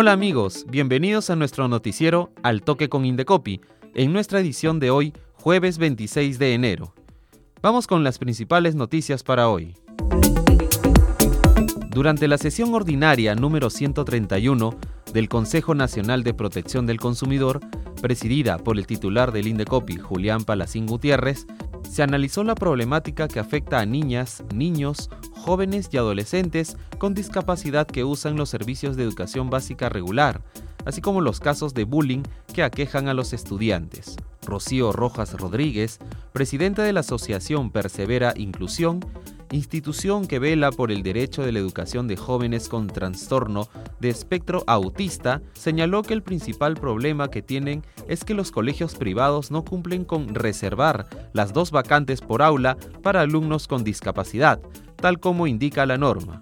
Hola amigos, bienvenidos a nuestro noticiero Al Toque con Indecopi, en nuestra edición de hoy, jueves 26 de enero. Vamos con las principales noticias para hoy. Durante la sesión ordinaria número 131 del Consejo Nacional de Protección del Consumidor, presidida por el titular del Indecopi, Julián Palacín Gutiérrez, se analizó la problemática que afecta a niñas, niños, jóvenes y adolescentes con discapacidad que usan los servicios de educación básica regular, así como los casos de bullying que aquejan a los estudiantes. Rocío Rojas Rodríguez, presidenta de la Asociación Persevera Inclusión, institución que vela por el derecho de la educación de jóvenes con trastorno de espectro autista, señaló que el principal problema que tienen es que los colegios privados no cumplen con reservar las dos vacantes por aula para alumnos con discapacidad, tal como indica la norma.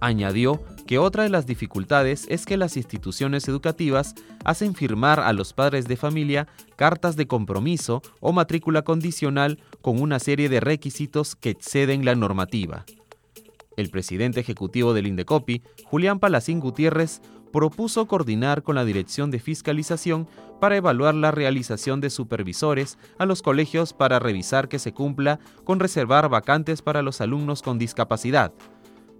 Añadió que otra de las dificultades es que las instituciones educativas hacen firmar a los padres de familia cartas de compromiso o matrícula condicional con una serie de requisitos que exceden la normativa. El presidente ejecutivo del Indecopi, Julián Palacín Gutiérrez, propuso coordinar con la Dirección de Fiscalización para evaluar la realización de supervisores a los colegios para revisar que se cumpla con reservar vacantes para los alumnos con discapacidad,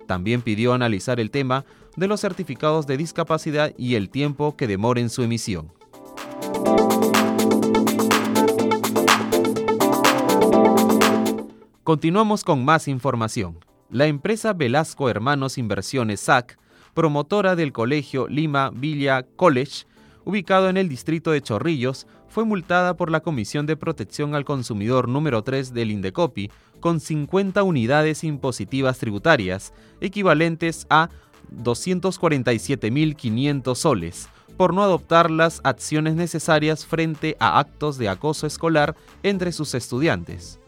también pidió analizar el tema de los certificados de discapacidad y el tiempo que demoren su emisión. Continuamos con más información. La empresa Velasco Hermanos Inversiones SAC, promotora del colegio Lima Villa College, ubicado en el distrito de Chorrillos, fue multada por la Comisión de Protección al Consumidor número 3 del Indecopi con 50 unidades impositivas tributarias, equivalentes a 247.500 soles, por no adoptar las acciones necesarias frente a actos de acoso escolar entre sus estudiantes.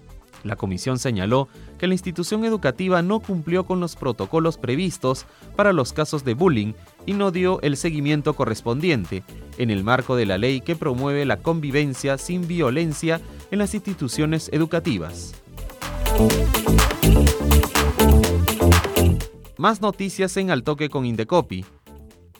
La comisión señaló que la institución educativa no cumplió con los protocolos previstos para los casos de bullying y no dio el seguimiento correspondiente en el marco de la ley que promueve la convivencia sin violencia en las instituciones educativas. Más noticias en Al Toque con Indecopi.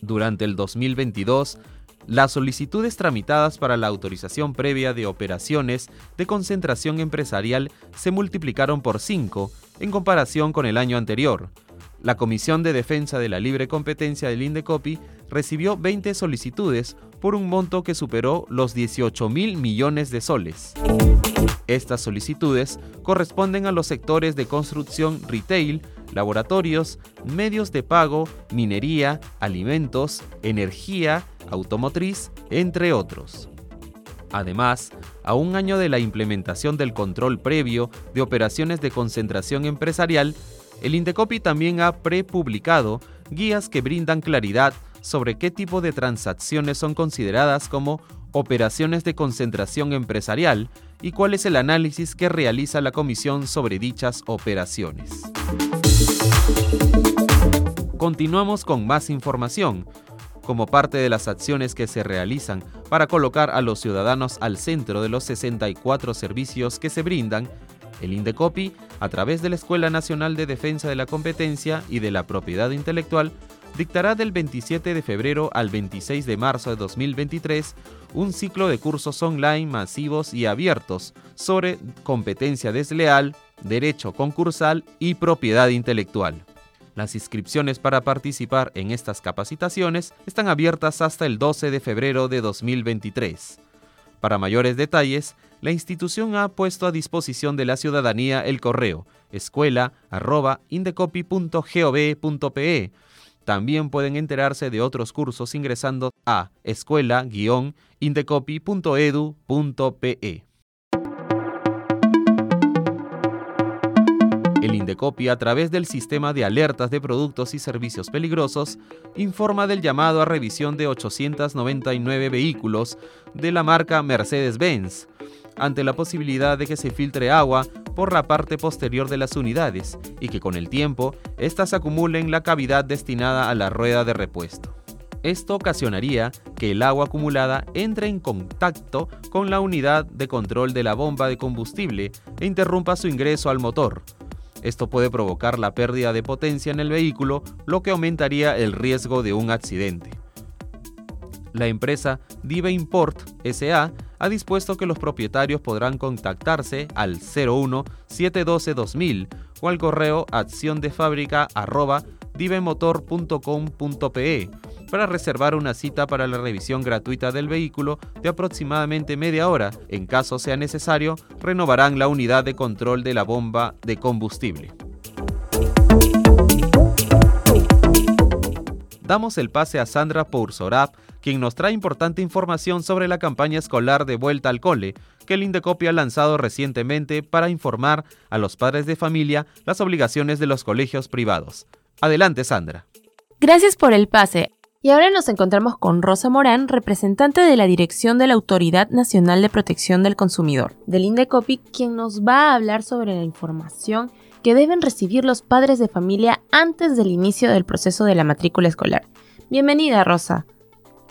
Durante el 2022, las solicitudes tramitadas para la autorización previa de operaciones de concentración empresarial se multiplicaron por 5 en comparación con el año anterior. La Comisión de Defensa de la Libre Competencia del Indecopi recibió 20 solicitudes por un monto que superó los 18 mil millones de soles. Estas solicitudes corresponden a los sectores de construcción retail, laboratorios, medios de pago, minería, alimentos, energía, automotriz, entre otros. Además, a un año de la implementación del control previo de operaciones de concentración empresarial, el Indecopi también ha prepublicado guías que brindan claridad sobre qué tipo de transacciones son consideradas como operaciones de concentración empresarial y cuál es el análisis que realiza la comisión sobre dichas operaciones. Continuamos con más información. Como parte de las acciones que se realizan para colocar a los ciudadanos al centro de los 64 servicios que se brindan, el INDECOPI, a través de la Escuela Nacional de Defensa de la Competencia y de la Propiedad Intelectual, dictará del 27 de febrero al 26 de marzo de 2023 un ciclo de cursos online masivos y abiertos sobre competencia desleal, derecho concursal y propiedad intelectual. Las inscripciones para participar en estas capacitaciones están abiertas hasta el 12 de febrero de 2023. Para mayores detalles, la institución ha puesto a disposición de la ciudadanía el correo escuela.indecopi.gov.pe. También pueden enterarse de otros cursos ingresando a escuela-indecopi.edu.pe. El Indecopi, a través del sistema de alertas de productos y servicios peligrosos, informa del llamado a revisión de 899 vehículos de la marca Mercedes-Benz, ante la posibilidad de que se filtre agua por la parte posterior de las unidades y que con el tiempo éstas acumulen la cavidad destinada a la rueda de repuesto. Esto ocasionaría que el agua acumulada entre en contacto con la unidad de control de la bomba de combustible e interrumpa su ingreso al motor. Esto puede provocar la pérdida de potencia en el vehículo, lo que aumentaría el riesgo de un accidente. La empresa Diva Import SA ha dispuesto que los propietarios podrán contactarse al 01 712 2000 o al correo acción para reservar una cita para la revisión gratuita del vehículo de aproximadamente media hora. En caso sea necesario, renovarán la unidad de control de la bomba de combustible. Damos el pase a Sandra Poursorab, quien nos trae importante información sobre la campaña escolar de vuelta al cole, que el Indecopi ha lanzado recientemente para informar a los padres de familia las obligaciones de los colegios privados. Adelante, Sandra. Gracias por el pase. Y ahora nos encontramos con Rosa Morán, representante de la Dirección de la Autoridad Nacional de Protección del Consumidor, del Indecopi, quien nos va a hablar sobre la información que deben recibir los padres de familia antes del inicio del proceso de la matrícula escolar. Bienvenida, Rosa.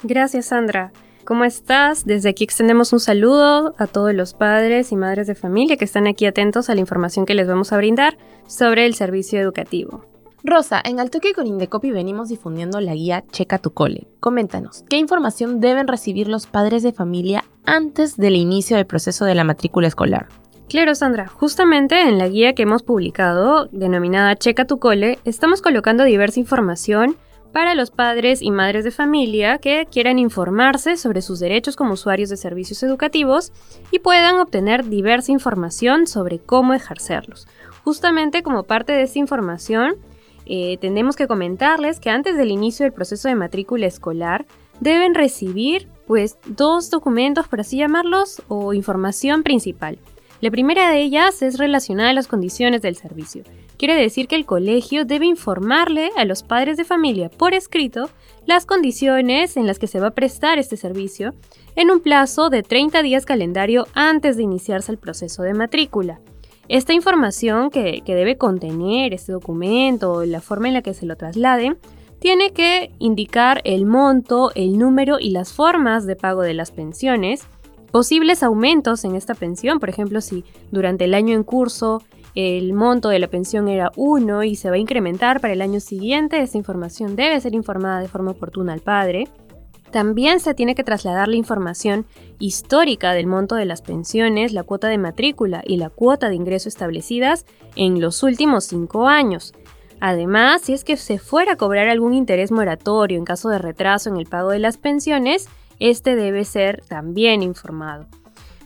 Gracias, Sandra. ¿Cómo estás? Desde aquí extendemos un saludo a todos los padres y madres de familia que están aquí atentos a la información que les vamos a brindar sobre el servicio educativo. Rosa, en Altoque con Indecopi venimos difundiendo la guía Checa tu cole. Coméntanos, ¿qué información deben recibir los padres de familia antes del inicio del proceso de la matrícula escolar? Claro, Sandra, justamente en la guía que hemos publicado, denominada Checa tu cole, estamos colocando diversa información para los padres y madres de familia que quieran informarse sobre sus derechos como usuarios de servicios educativos y puedan obtener diversa información sobre cómo ejercerlos. Justamente como parte de esta información, eh, tenemos que comentarles que antes del inicio del proceso de matrícula escolar deben recibir pues dos documentos, por así llamarlos, o información principal. La primera de ellas es relacionada a las condiciones del servicio. Quiere decir que el colegio debe informarle a los padres de familia por escrito las condiciones en las que se va a prestar este servicio en un plazo de 30 días calendario antes de iniciarse el proceso de matrícula. Esta información que, debe contener este documento, la forma en la que se lo traslade, tiene que indicar el monto, el número y las formas de pago de las pensiones, posibles aumentos en esta pensión, por ejemplo, si durante el año en curso el monto de la pensión era 1 y se va a incrementar para el año siguiente, esta información debe ser informada de forma oportuna al padre. También se tiene que trasladar la información histórica del monto de las pensiones, la cuota de matrícula y la cuota de ingreso establecidas en los últimos cinco años. Además, si es que se fuera a cobrar algún interés moratorio en caso de retraso en el pago de las pensiones, este debe ser también informado.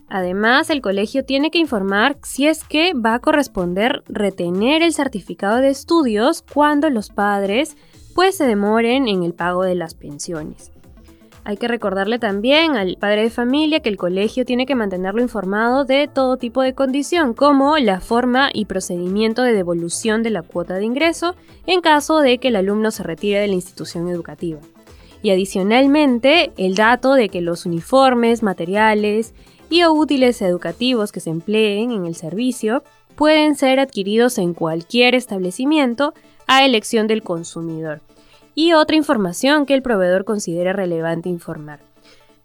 Además, el colegio tiene que informar si es que va a corresponder retener el certificado de estudios cuando los padres pues se demoren en el pago de las pensiones. Hay que recordarle también al padre de familia que el colegio tiene que mantenerlo informado de todo tipo de condición, como la forma y procedimiento de devolución de la cuota de ingreso en caso de que el alumno se retire de la institución educativa. Y adicionalmente, el dato de que los uniformes, materiales y o útiles educativos que se empleen en el servicio pueden ser adquiridos en cualquier establecimiento a elección del consumidor y otra información que el proveedor considere relevante informar.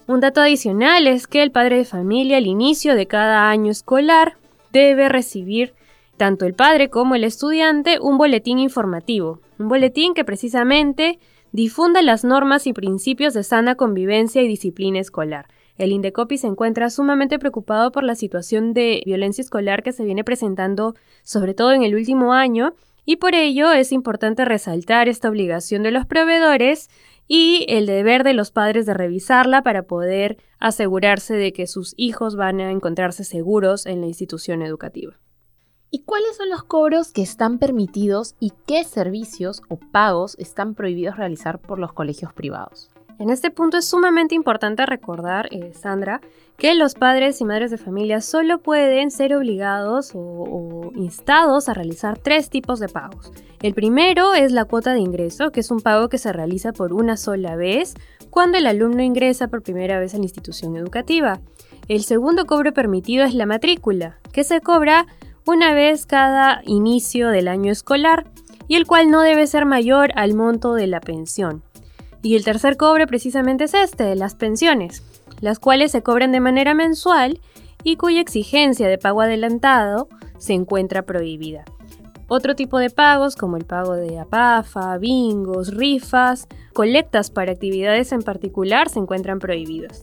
Un dato adicional es que el padre de familia al inicio de cada año escolar debe recibir tanto el padre como el estudiante un boletín informativo, un boletín que precisamente difunda las normas y principios de sana convivencia y disciplina escolar. El Indecopi se encuentra sumamente preocupado por la situación de violencia escolar que se viene presentando sobre todo en el último año y por ello es importante resaltar esta obligación de los proveedores y el deber de los padres de revisarla para poder asegurarse de que sus hijos van a encontrarse seguros en la institución educativa. ¿Y cuáles son los cobros que están permitidos y qué servicios o pagos están prohibidos realizar por los colegios privados? En este punto es sumamente importante recordar, eh, Sandra, que los padres y madres de familia solo pueden ser obligados o, instados a realizar tres tipos de pagos. El primero es la cuota de ingreso, que es un pago que se realiza por una sola vez cuando el alumno ingresa por primera vez a la institución educativa. El segundo cobro permitido es la matrícula, que se cobra una vez cada inicio del año escolar y el cual no debe ser mayor al monto de la pensión. Y el tercer cobro precisamente es este, las pensiones, las cuales se cobran de manera mensual y cuya exigencia de pago adelantado se encuentra prohibida. Otro tipo de pagos, como el pago de APAFA, bingos, rifas, colectas para actividades en particular, se encuentran prohibidos.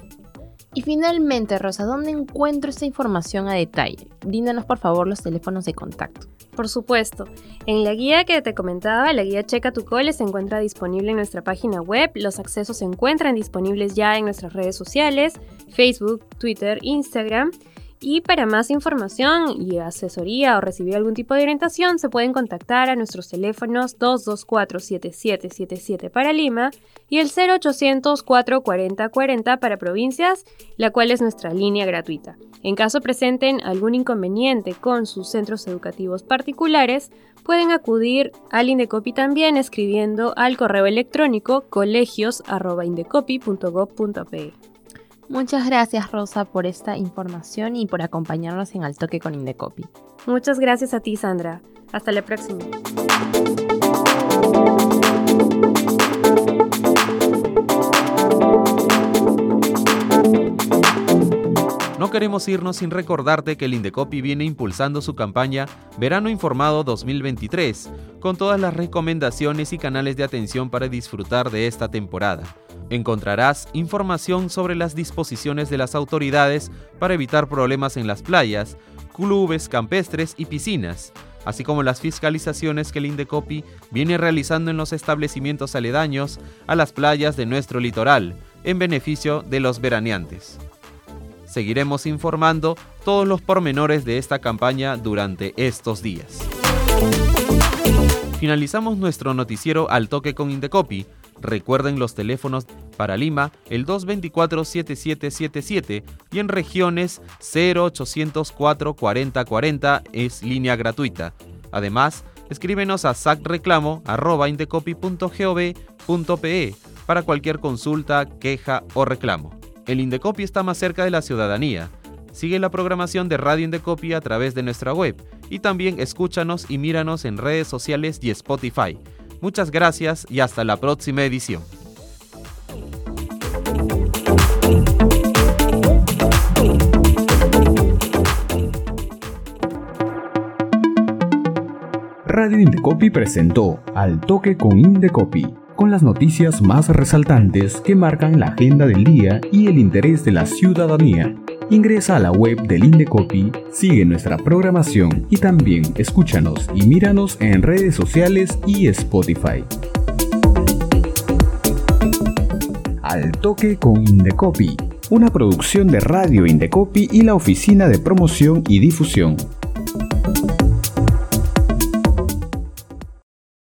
Y finalmente, Rosa, ¿dónde encuentro esta información a detalle? Bríndanos por favor los teléfonos de contacto. Por supuesto, en la guía que te comentaba, la guía Checa tu Cole se encuentra disponible en nuestra página web, los accesos se encuentran disponibles ya en nuestras redes sociales, Facebook, Twitter, Instagram y para más información y asesoría o recibir algún tipo de orientación, se pueden contactar a nuestros teléfonos 224-7777 para Lima y el 0800 440 40 para provincias, la cual es nuestra línea gratuita. En caso presenten algún inconveniente con sus centros educativos particulares, pueden acudir al Indecopi también escribiendo al correo electrónico colegios.indecopi.gov.pe. Muchas gracias Rosa por esta información y por acompañarnos en Al Toque con Indecopi. Muchas gracias a ti Sandra. Hasta la próxima. No queremos irnos sin recordarte que el Indecopi viene impulsando su campaña Verano Informado 2023, con todas las recomendaciones y canales de atención para disfrutar de esta temporada. Encontrarás información sobre las disposiciones de las autoridades para evitar problemas en las playas, clubes campestres y piscinas, así como las fiscalizaciones que el Indecopi viene realizando en los establecimientos aledaños a las playas de nuestro litoral, en beneficio de los veraneantes. Seguiremos informando todos los pormenores de esta campaña durante estos días. Finalizamos nuestro noticiero al toque con Indecopi Recuerden los teléfonos para Lima el 224-7777 y en regiones 0804 4040 es línea gratuita. Además, escríbenos a sacreclamo.indecopy.gov.pe para cualquier consulta, queja o reclamo. El Indecopy está más cerca de la ciudadanía. Sigue la programación de Radio Indecopy a través de nuestra web y también escúchanos y míranos en redes sociales y Spotify. Muchas gracias y hasta la próxima edición. Radio Indecopi presentó Al Toque con Indecopi, con las noticias más resaltantes que marcan la agenda del día y el interés de la ciudadanía. Ingresa a la web del Indecopi, sigue nuestra programación y también escúchanos y míranos en redes sociales y Spotify. Al toque con Indecopi, una producción de Radio Indecopi y la Oficina de Promoción y Difusión.